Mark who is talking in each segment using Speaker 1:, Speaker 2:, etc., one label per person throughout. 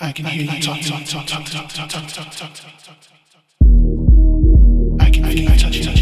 Speaker 1: I can hear you talk, talk, talk, talk, talk, talk, talk, talk, talk, talk. I can feel you touch, touch, touch, touch,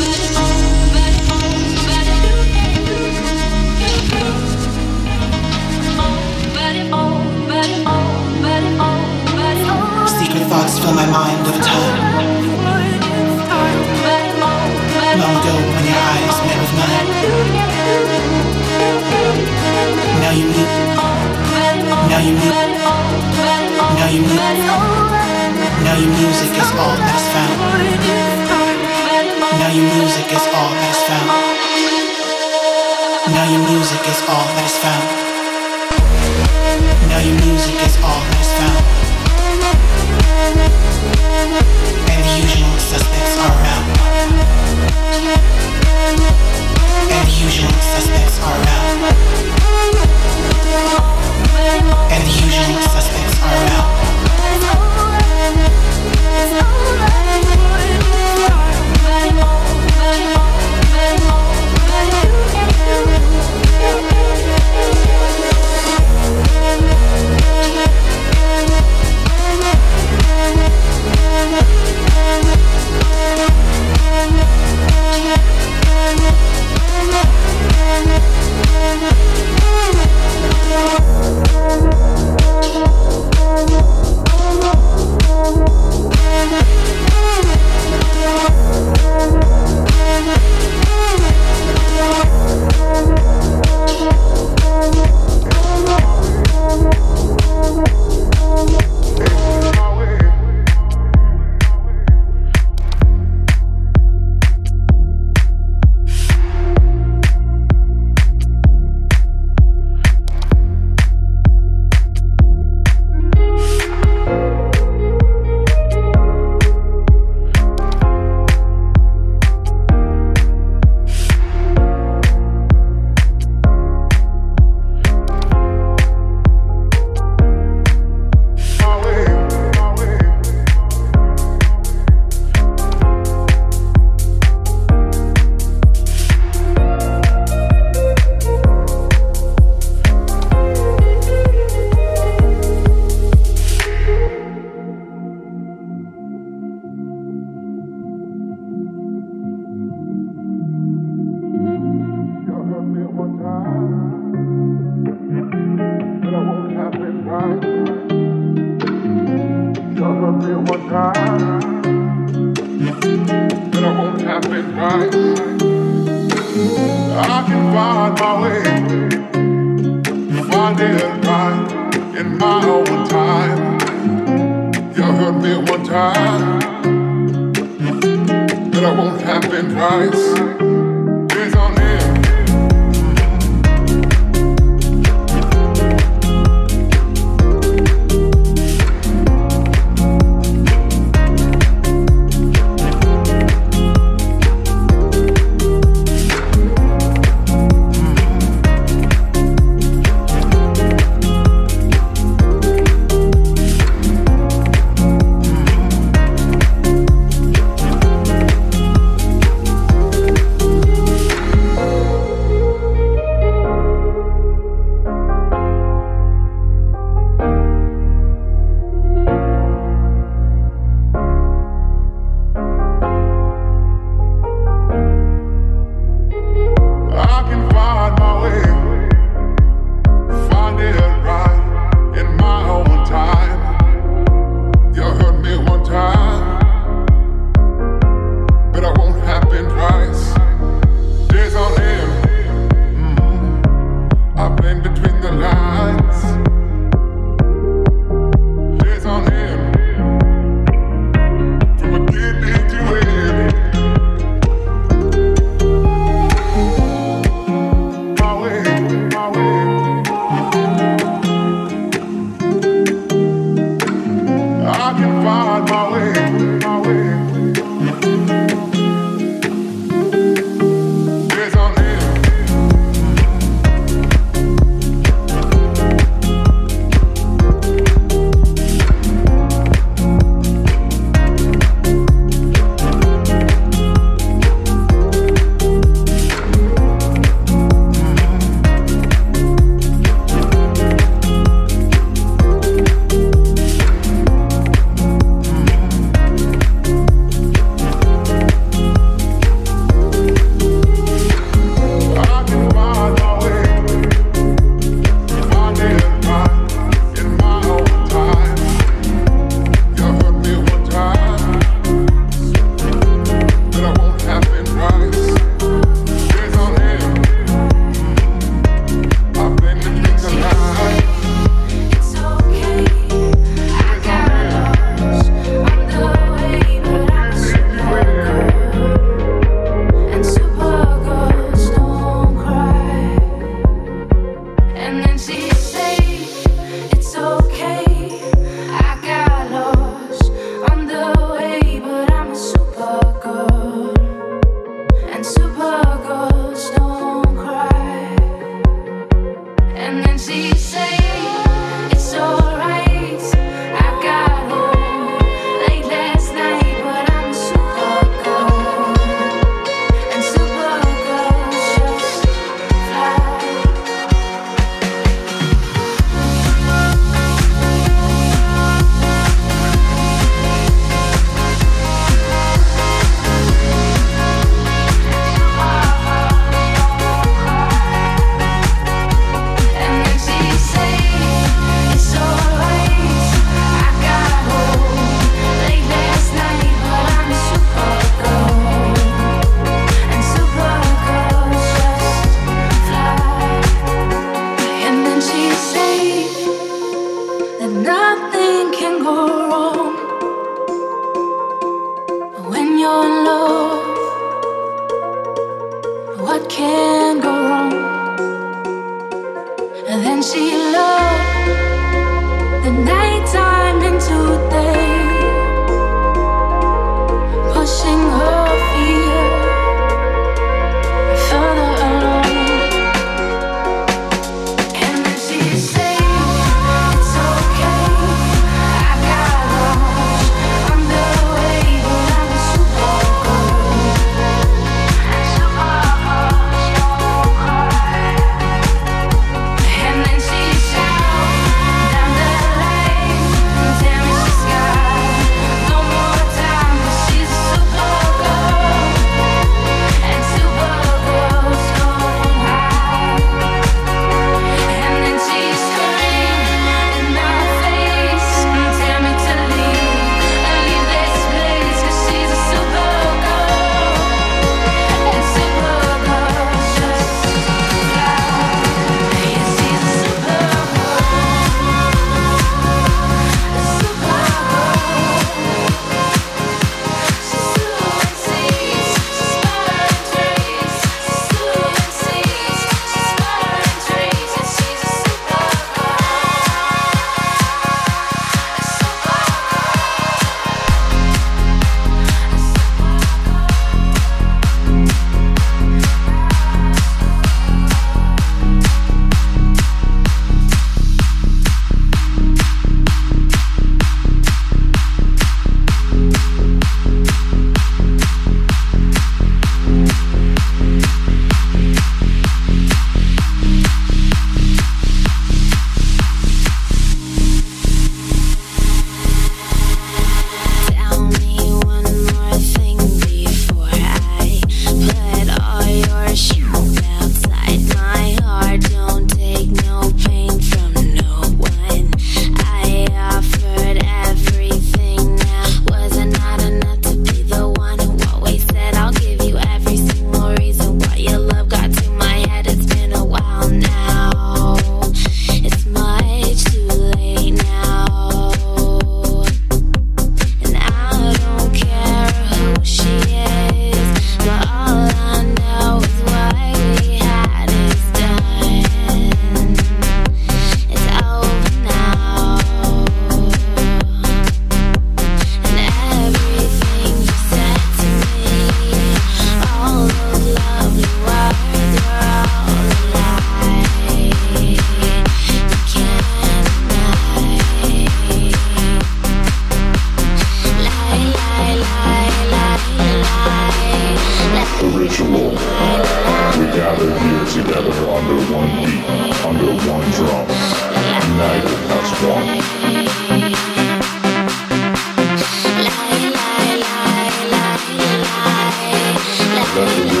Speaker 1: love you.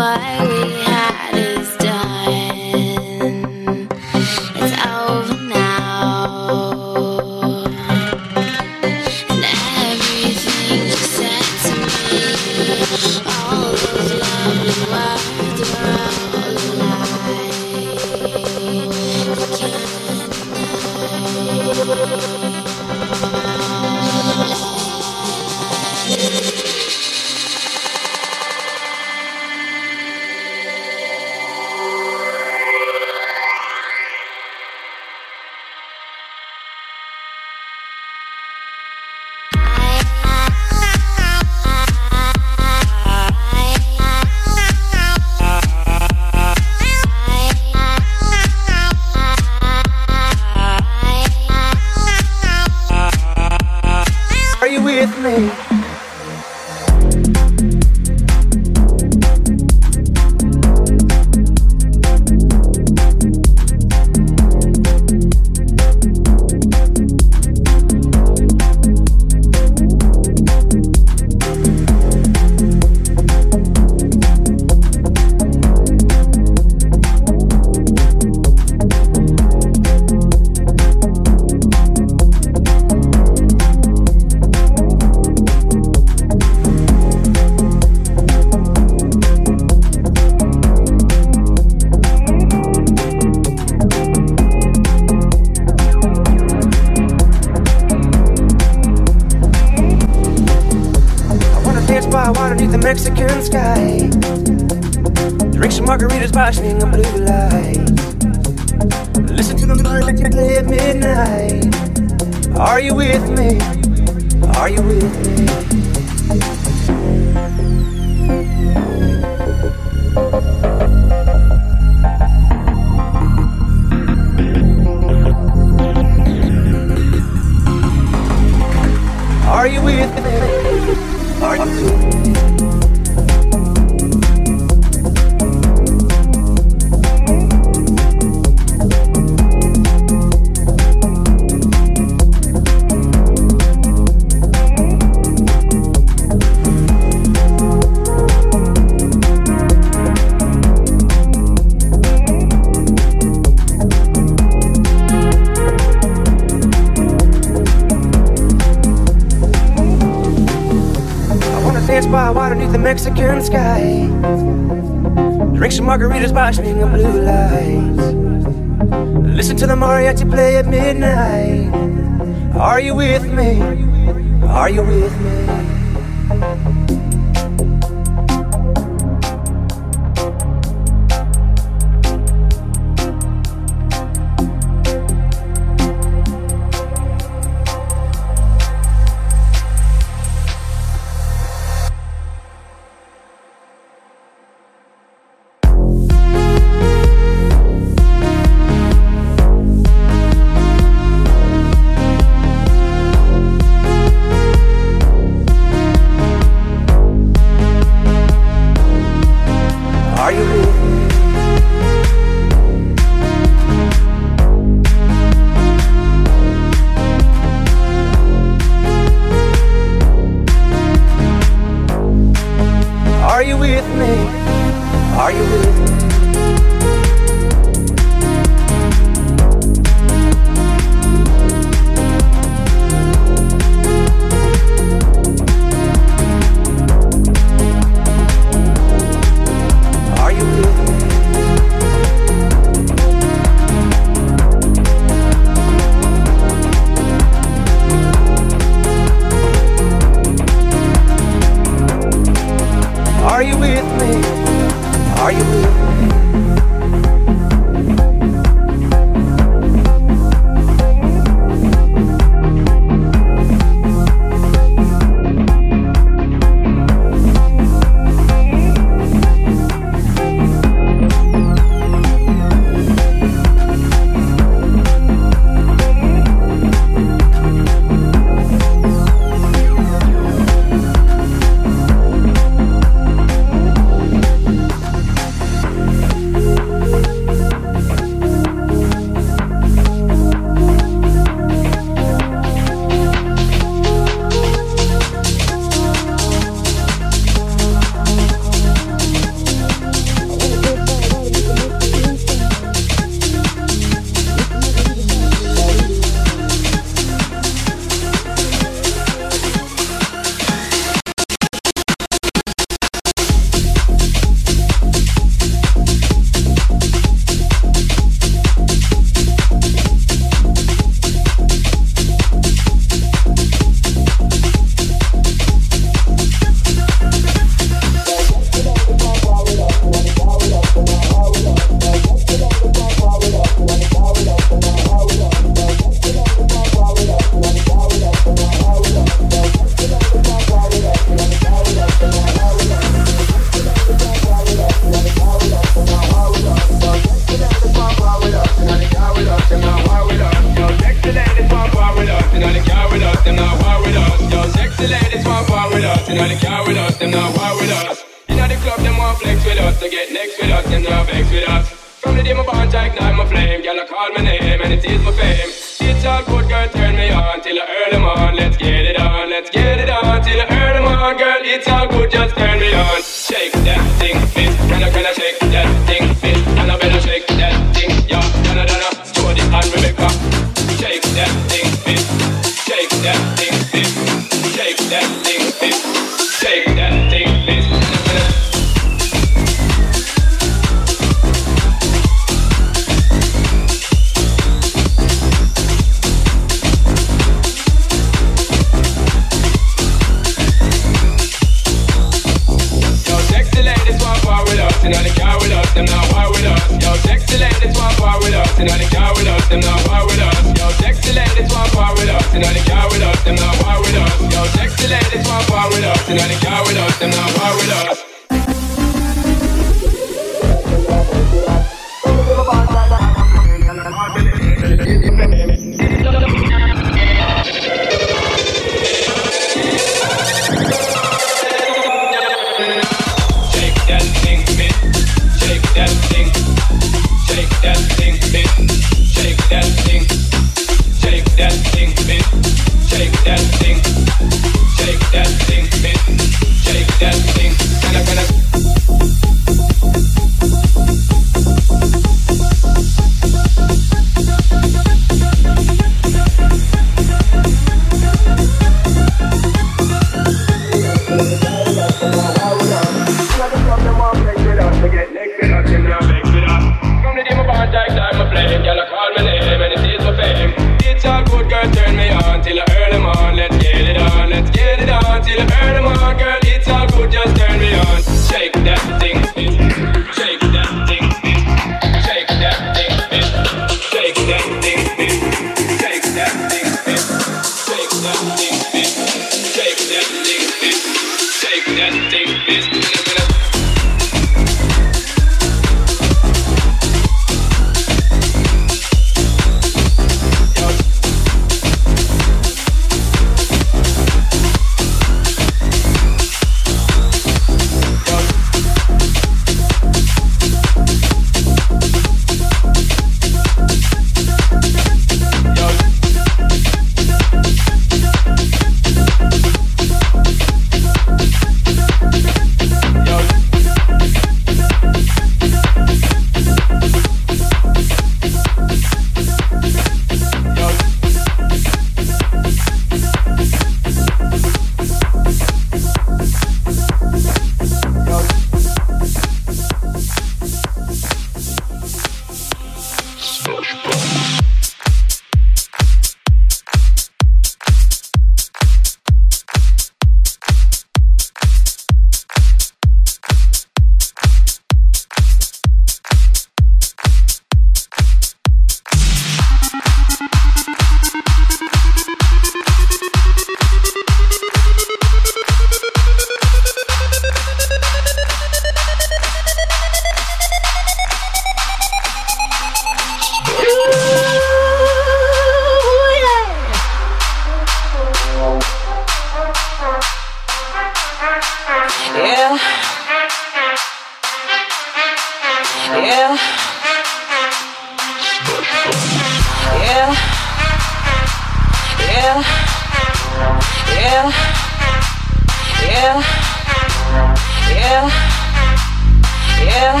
Speaker 2: Yeah.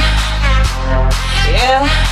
Speaker 3: Yeah.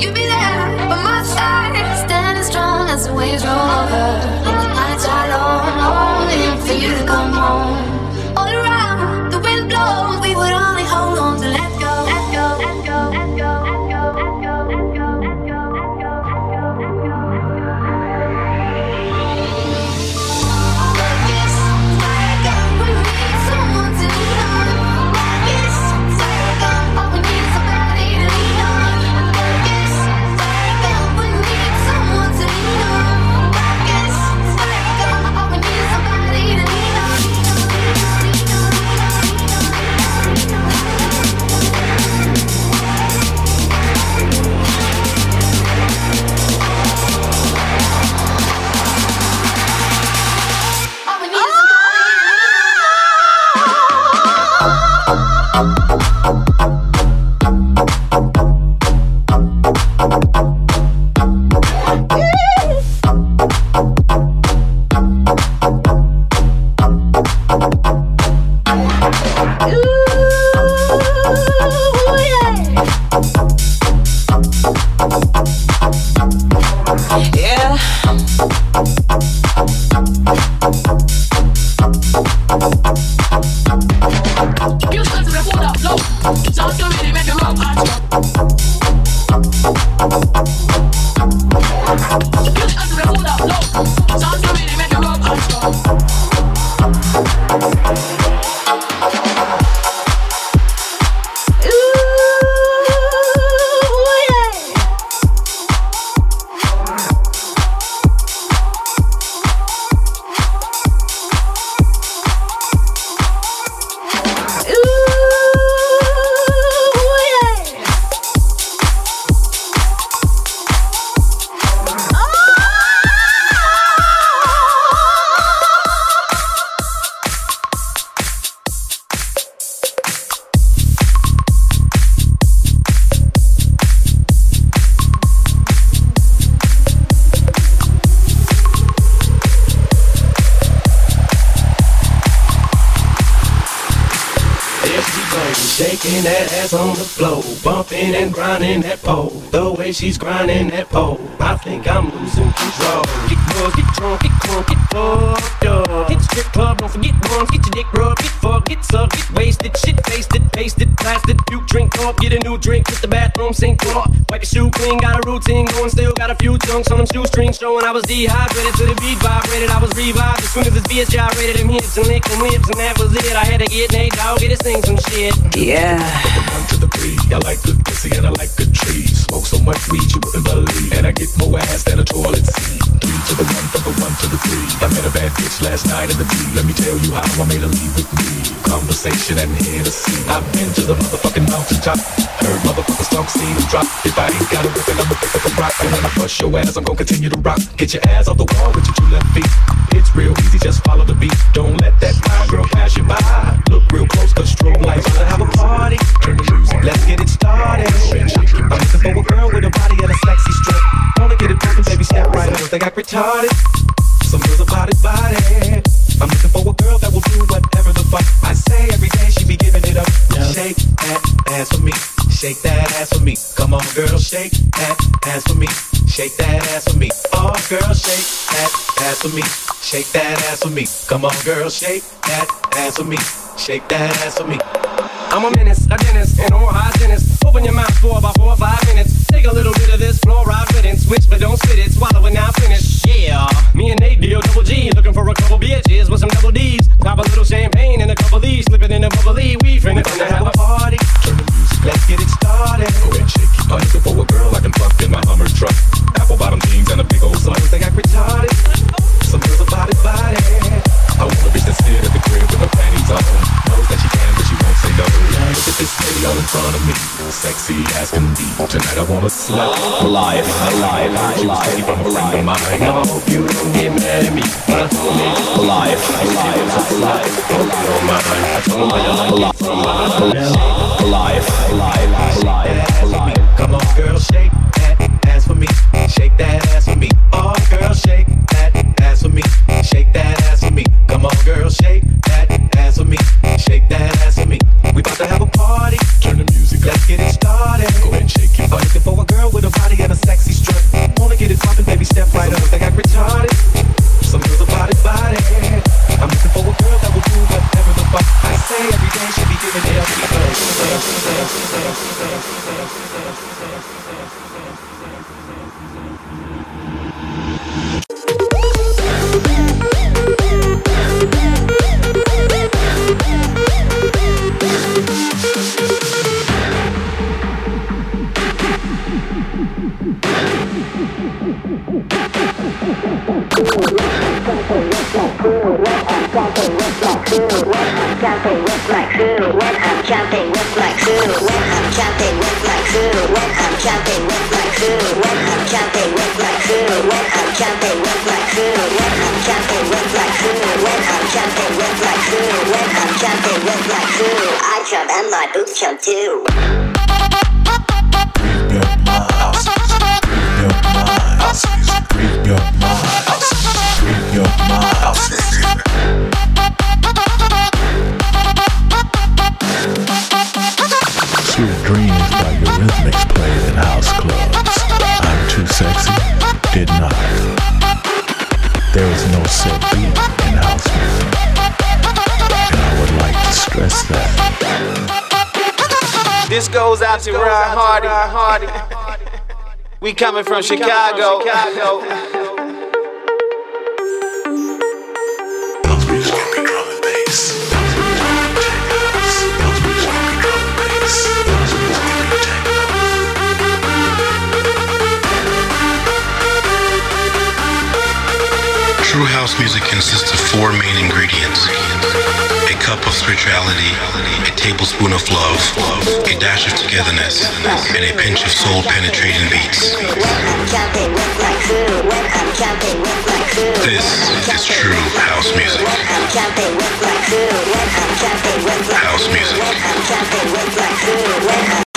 Speaker 3: You'd be there
Speaker 4: by my side, standing strong as the waves roll over.
Speaker 5: She's grinding was dehydrated to the beat vibrated, I was revived as soon as this bitch gyrated them hips and licked them lips, and that was it. I had to get Nate Dogg, get to sing some shit.
Speaker 3: Yeah.
Speaker 6: One to the three, I like good pussy and I like good trees. Smoke so much weed you wouldn't believe, and I get more ass than a toilet seat. Three to the one, from the one to the three. I met a bad bitch last night in the D. Let me tell you how I made her leave with me. Conversation and Hennessy. I've been to the motherfucking mountaintop. Heard motherfuckers talk, seen them drop. If I ain't got a whip, I'ma pick up a rock. And when I bust your ass, I'm gonna continue to rock. Get your ass off the wall with your two left feet. It's real easy, just follow the beat. Don't let that fine girl pass you by. Look real close, cause strobe lights gonna have a party. Turn the music, let's get it started. I'm looking for a girl with a body and a sexy strip. Wanna get it broken, baby, step right up. They got retarded. Some girls about it body. I'm looking for a girl that will do whatever the fuck I say every day. She be giving it up. Shake that ass for me. Shake that ass for me. Come on, girl, shake that ass for me. Shake that ass for me. Oh, girl, shake that ass for me. Shake that ass for me. Come on, girl, shake that ass for me. Shake that ass for me.
Speaker 5: I'm a menace, a dentist, an oral hygienist. Open your mouth for about four or five minutes. Take a little bit of this fluoride riddance. Switch, but don't spit it. Swallow it now, finish. Yeah. Me and Nate deal double G. Looking for a couple bitches with some double D's. Pop a little champagne and a couple of these. it in a bubbly. We finna to have a party.
Speaker 6: Let's get it started. Go ahead, shake it. I'm looking for a girl I can fuck in my Hummer truck. Apple bottom this lady all in front of me, sexy as can be. Tonight I wanna slut.
Speaker 7: Live, live,
Speaker 6: She was taken from a friend of mine. I hope you don't get mad at me. But I told me,
Speaker 7: live, live, live,
Speaker 6: hope you don't mind. I told her I like it.
Speaker 7: live, live, live, live.
Speaker 6: Come on, girl, shake that ass for me. Shake that ass for me. Oh, girl, shake that ass for me. Shake that ass for me. Come on, girl, shake that ass for me. Shake that ass for me. About have a party. Turn the music. Let's get it started. Go and shake it. I'm looking for a girl with a body and a sexy strut. Wanna get it poppin', baby, step right up. Think I retarded. Some girls about it body. I'm looking for a girl that will do whatever the fuck I say every day. She be giving it up.
Speaker 8: Jumping with my jump and my boot jump too.
Speaker 9: goes out to Ron Hardy. Hardy. we coming from chicago
Speaker 10: Chicago.
Speaker 11: True house music consists of four main ingredients a cup of spirituality, a tablespoon of love, a dash of togetherness, and a pinch of soul penetrating beats. This is true house music.
Speaker 8: when I'm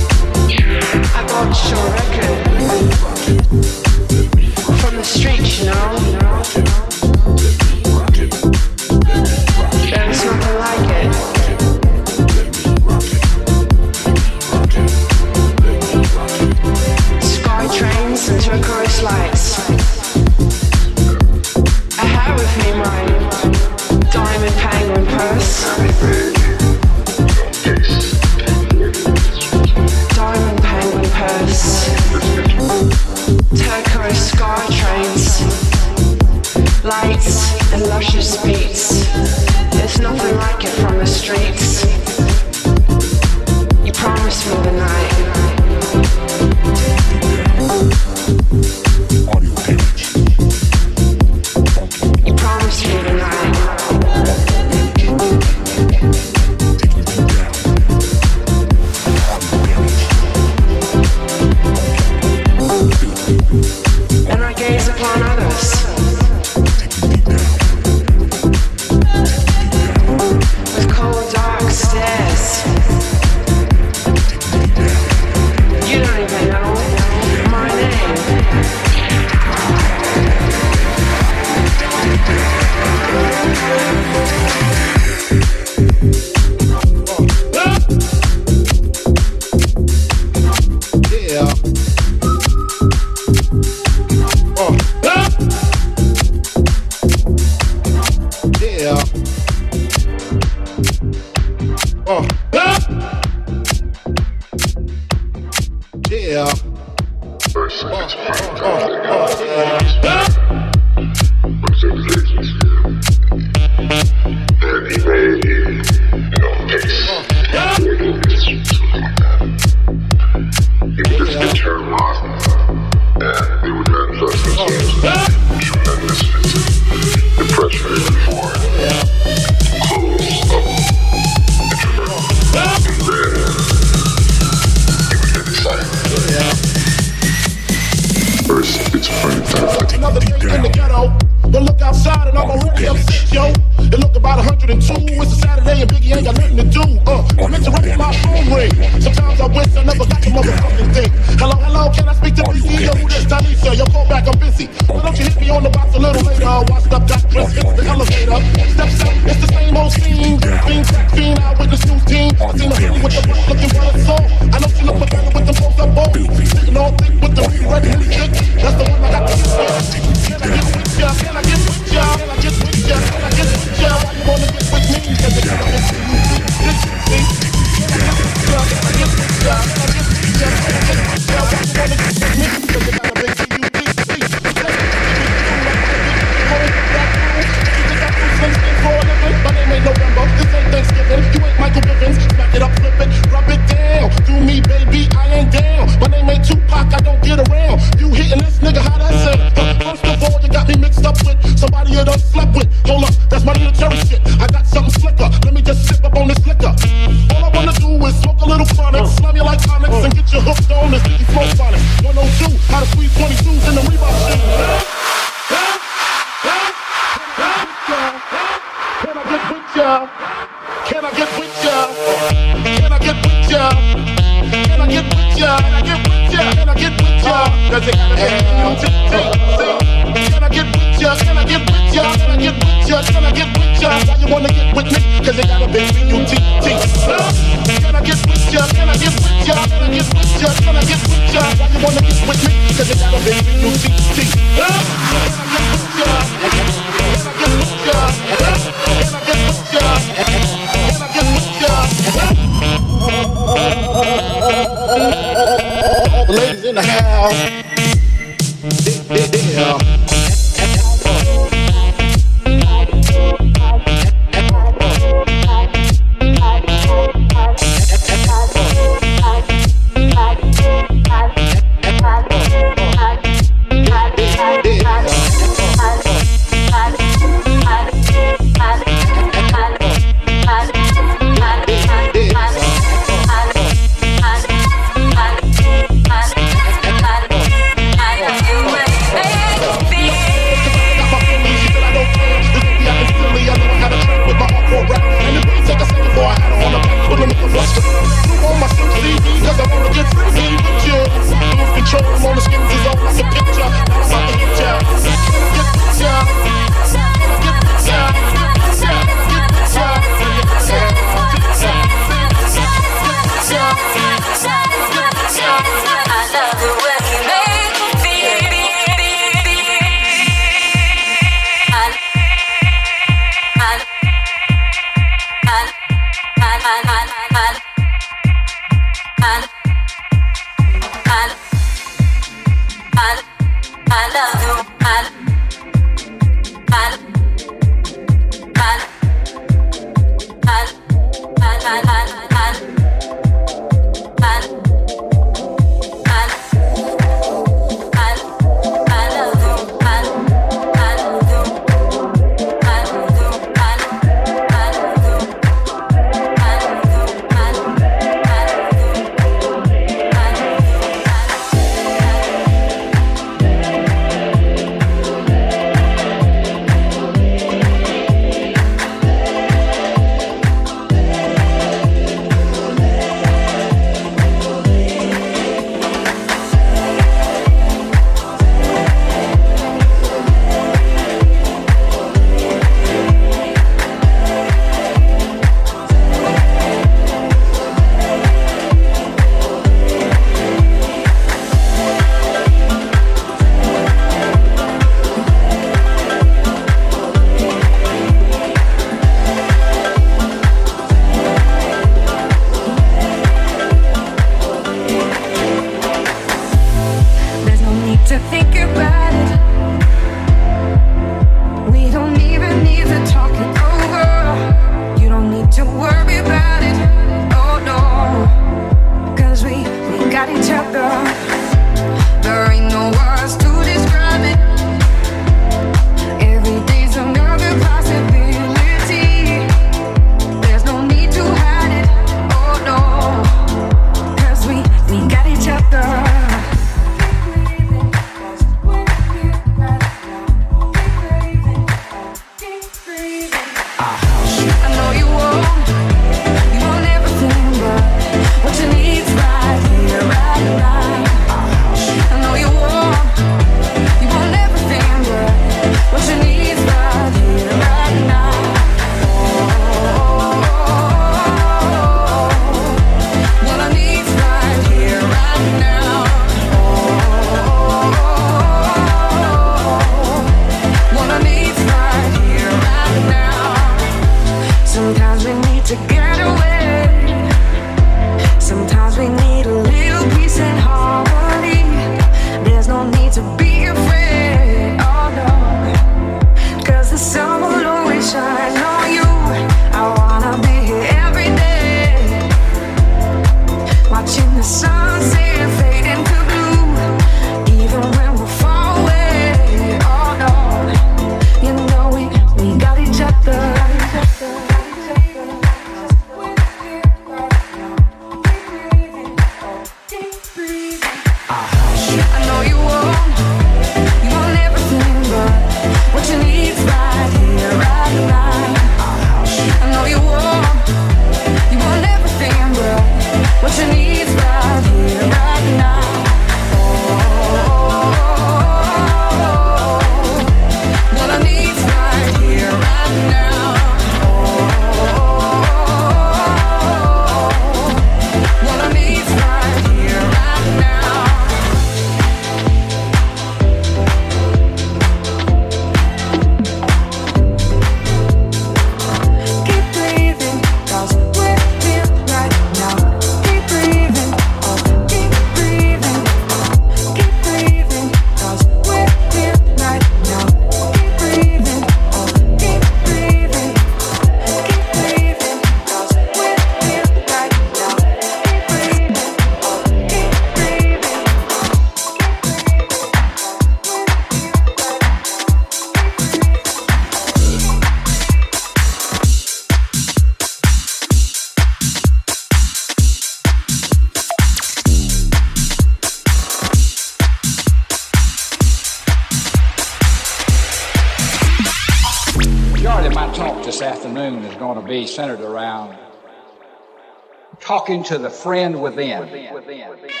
Speaker 12: talking to the friend within.
Speaker 13: Back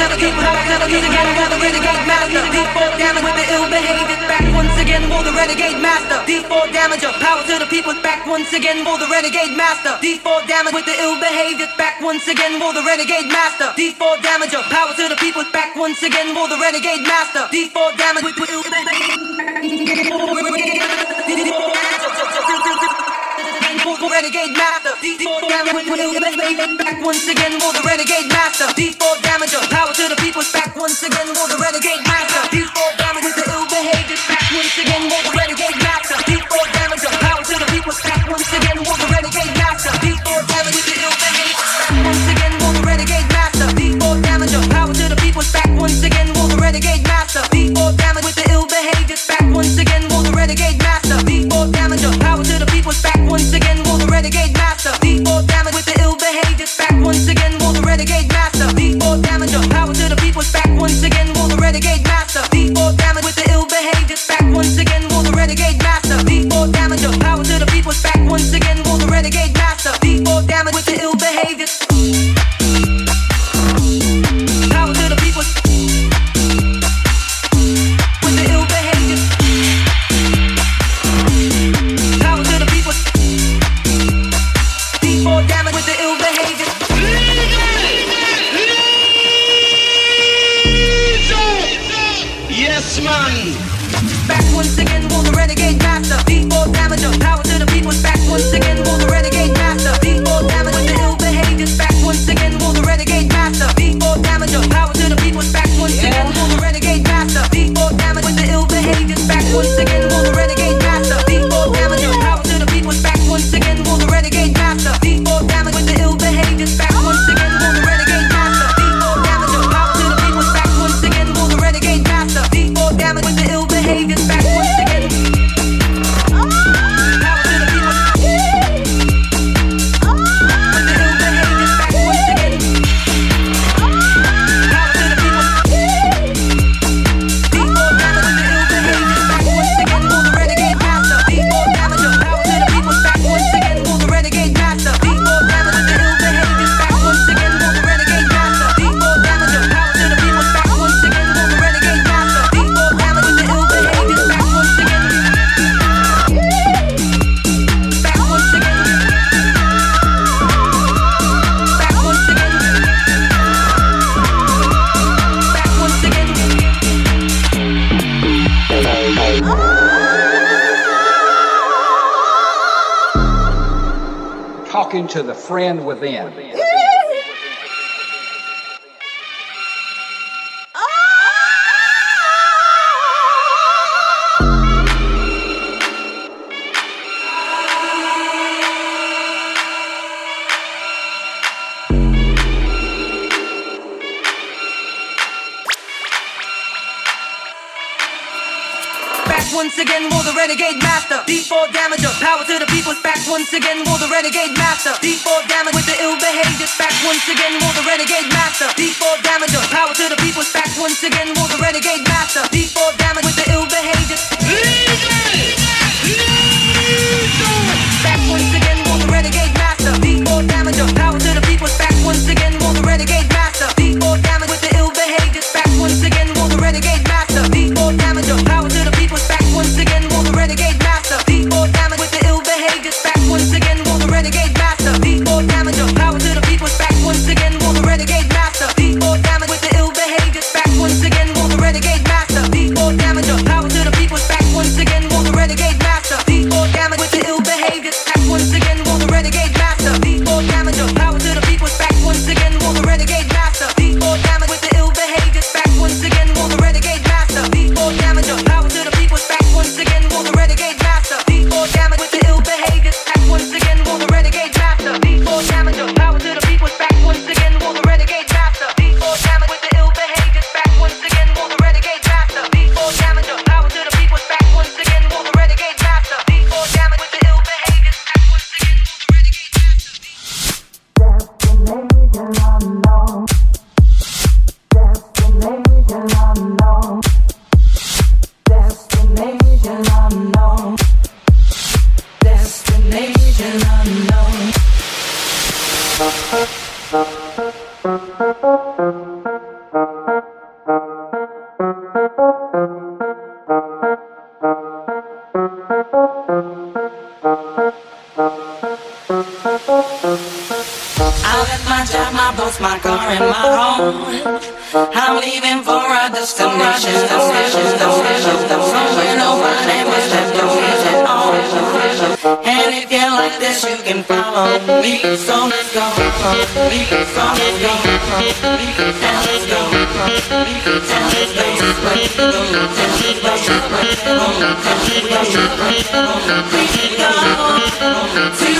Speaker 13: never get boss, never get again, another renegade master. D4 damage with the ill behavior. Back once again for the renegade master. D4 damage, power to the people. Back once again for the renegade master. D4 damage with the ill behavior. Back once again for the renegade master. D4 damage, power to the people. Back once again for the renegade master. D4 damage with the ill behavior. renegade master. D4 damage the. Back once again for the renegade master. D4 damage, power to the people. Back once again for the renegade master. D4 damage with the ill behavior. Back once again for the renegade master. D4 damage, power to the people. Back once again for the renegade master. D4 damage with the ill behavior. Back once again for the renegade master. D4 damage, power to the people. Back once again for the renegade master. D4 damage with the ill behavior. Back once again for the renegade master. D4 power to the people. Back once again for the renegade master. D4 damage with the ill behavior. Back once again for the renegade master. D4 damage, power to the people. Back once again for the renegade master. D4 damage with the ill behavior. Back once again for the renegade master. D4 damage, power to the people. Back once again for the renegade master. D4 damage with the ill behavior. Again for the renegade master. D4 damage with the ill behavior. Back once again for the renegade master. D4 damage, power to the people. Back once again for the renegade master. D4 damage And if you like this, you can follow me. So let's go,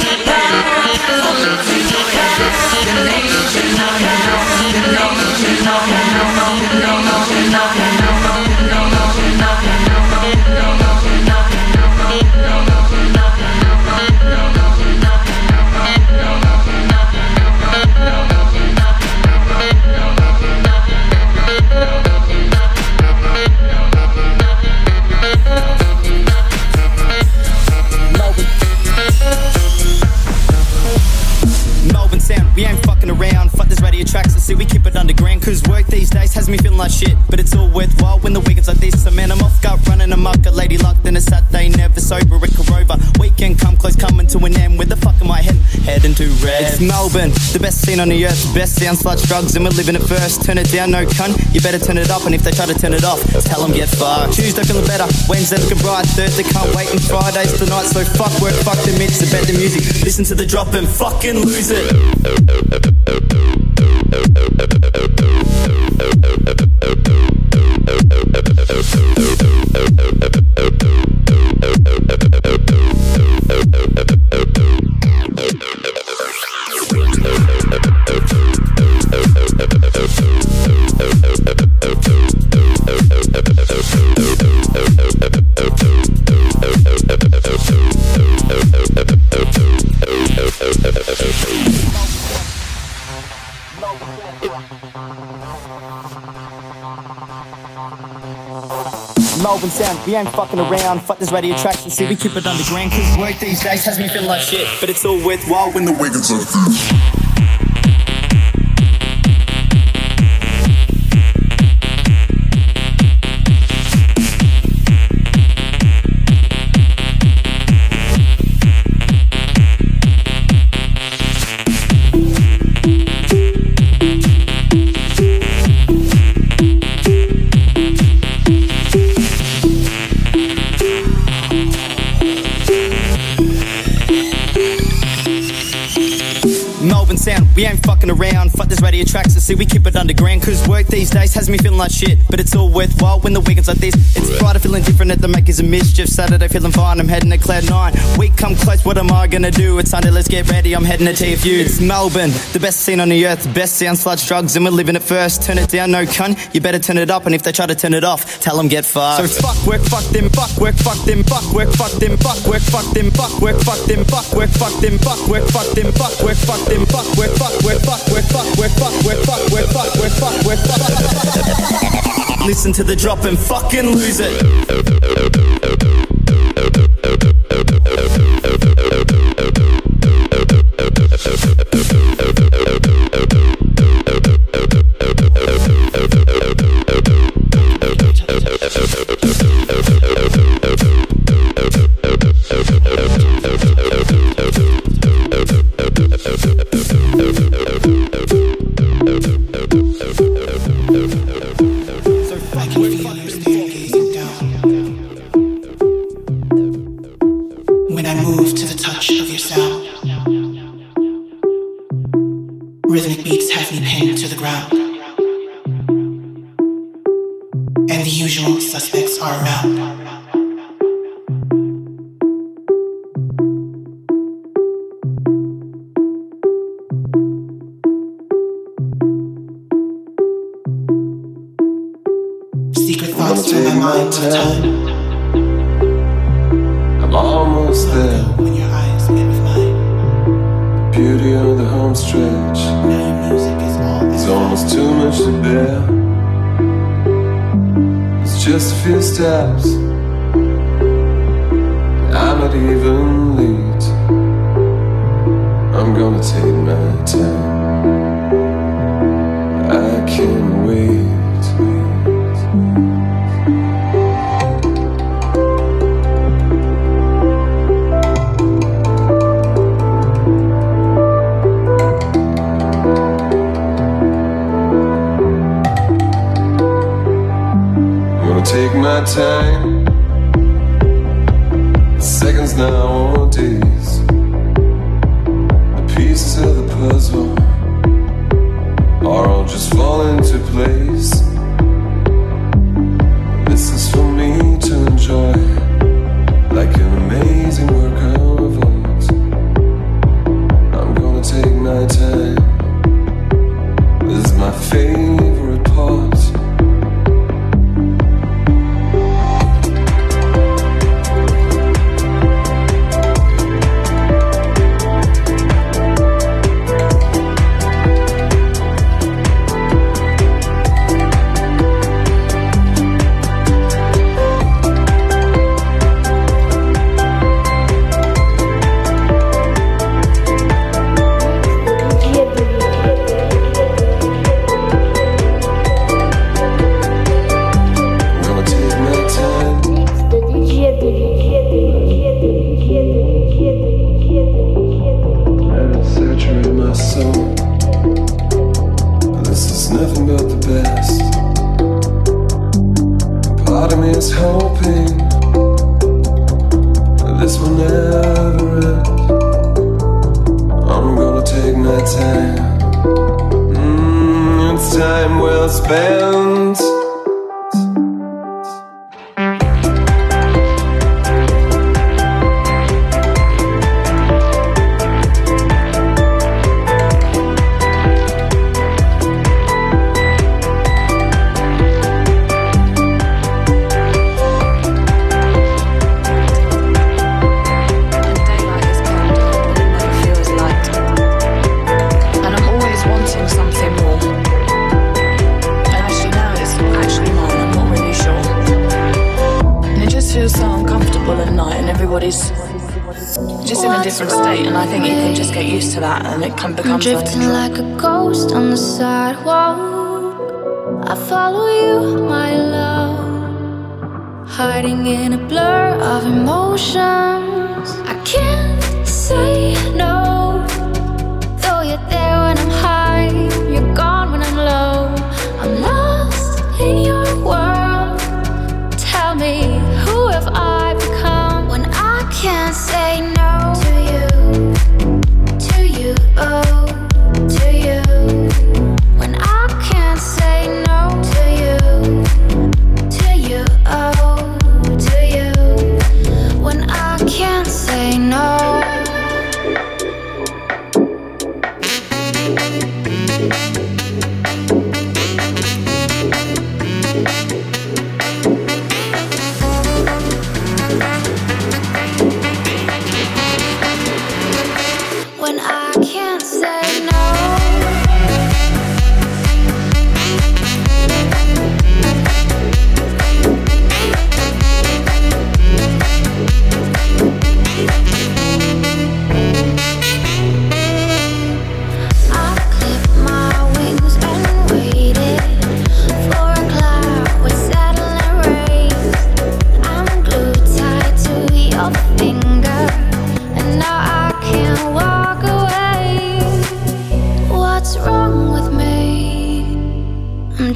Speaker 14: Melbourne, the best scene on the earth. Best sound, sluts, drugs, and we're living it first. Turn it down, no cunt. You better turn it up, and if they try to turn it off, tell them get fucked. Tuesday feeling better, Wednesday looking bright. Thursday can't wait, and Friday's the night. So fuck work, fuck the mix, about the music. Listen to the drop and fucking lose it. We ain't fucking around. Fuck this radio and see we keep it underground. Cause work these days has me feeling like shit. But it's all worthwhile when the wiggles are Melbourne sound, we ain't fucking around. Fuck this radio tracks and see we keep it underground. Cause work these days has me feeling like shit. But it's all worthwhile when the weekends like this. It's Friday feeling different at the makers of mischief. Saturday feeling fine, I'm heading to Cloud 9. Week come close, what am I gonna do? It's Sunday, let's get ready, I'm heading to TFU. It's Melbourne, the best scene on the earth. Best sound, sluts, drugs, and we're living it first. Turn it down, no cunt. You better turn it up, and if they try to turn it off, tell them get fucked. So fuck work, fuck them, fuck work, fuck them, fuck work, fuck them, fuck work, fuck them, fuck work, fuck them, fuck work, fuck them, fuck work, fuck them, fuck work, fuck them, fuck work, fuck work, fuck Listen to the drop and fucking lose it.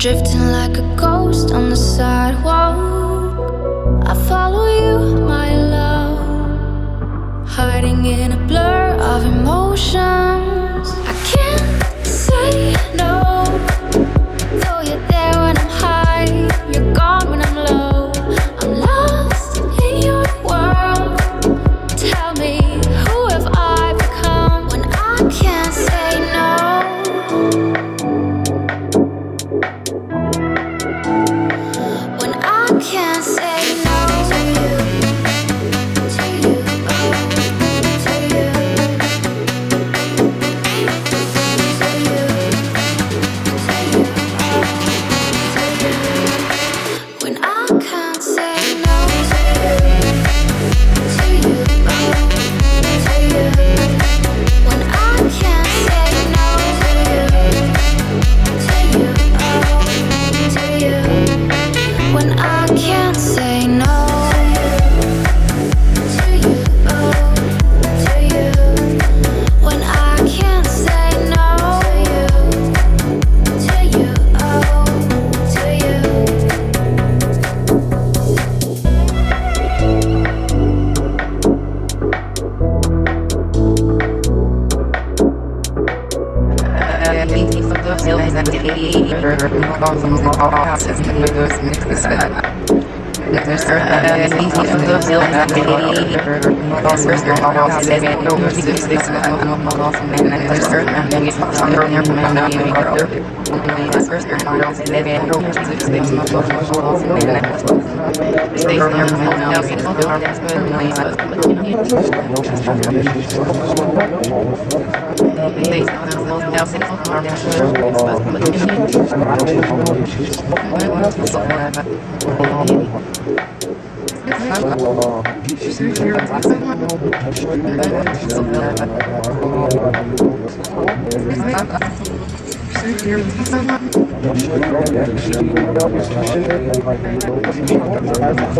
Speaker 4: Drifting like a ghost on the sidewalk.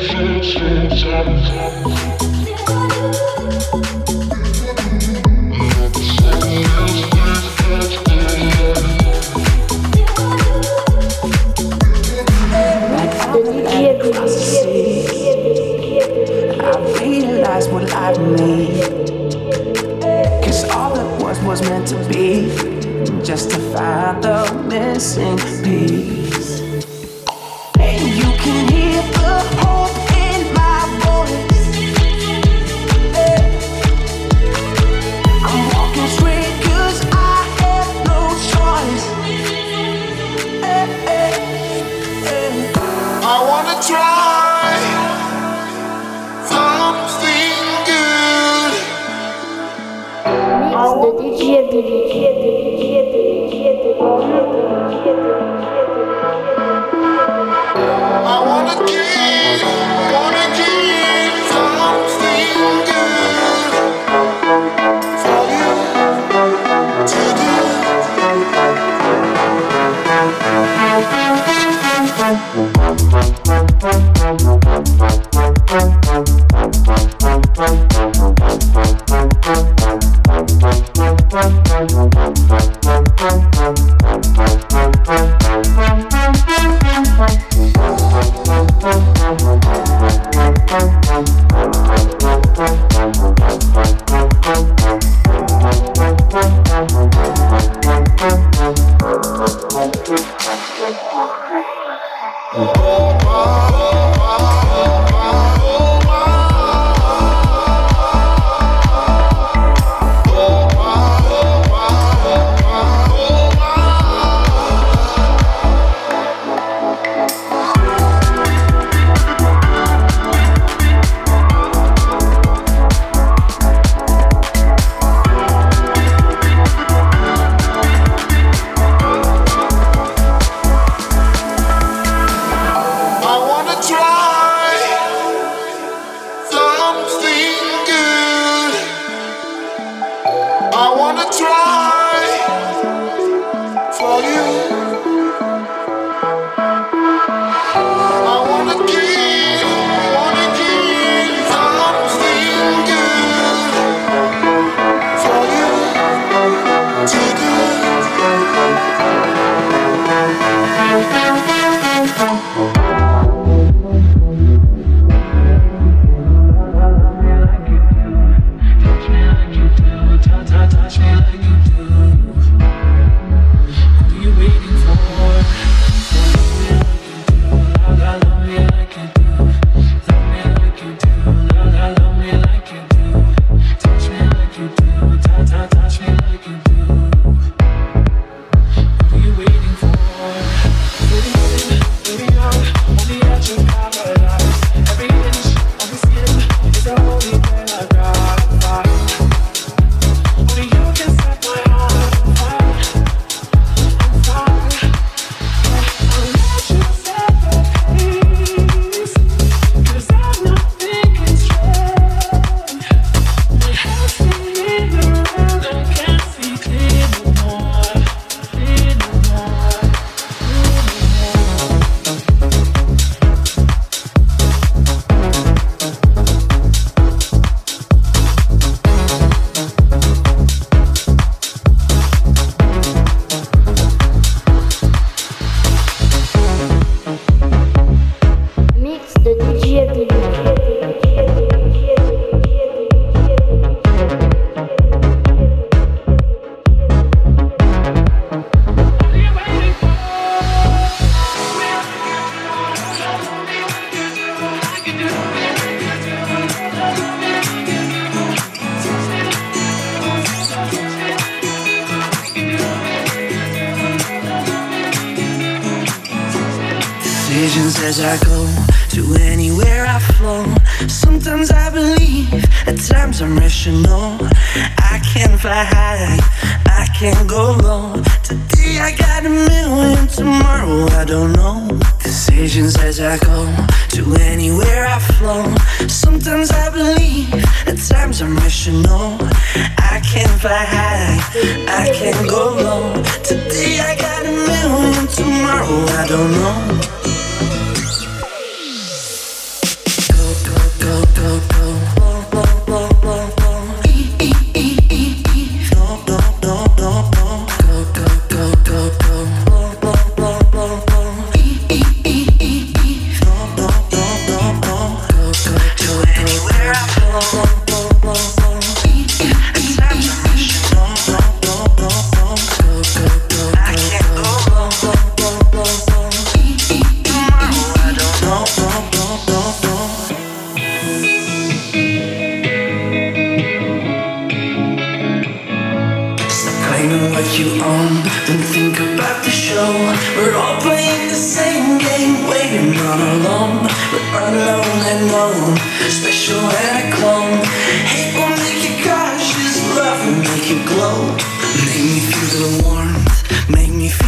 Speaker 15: Across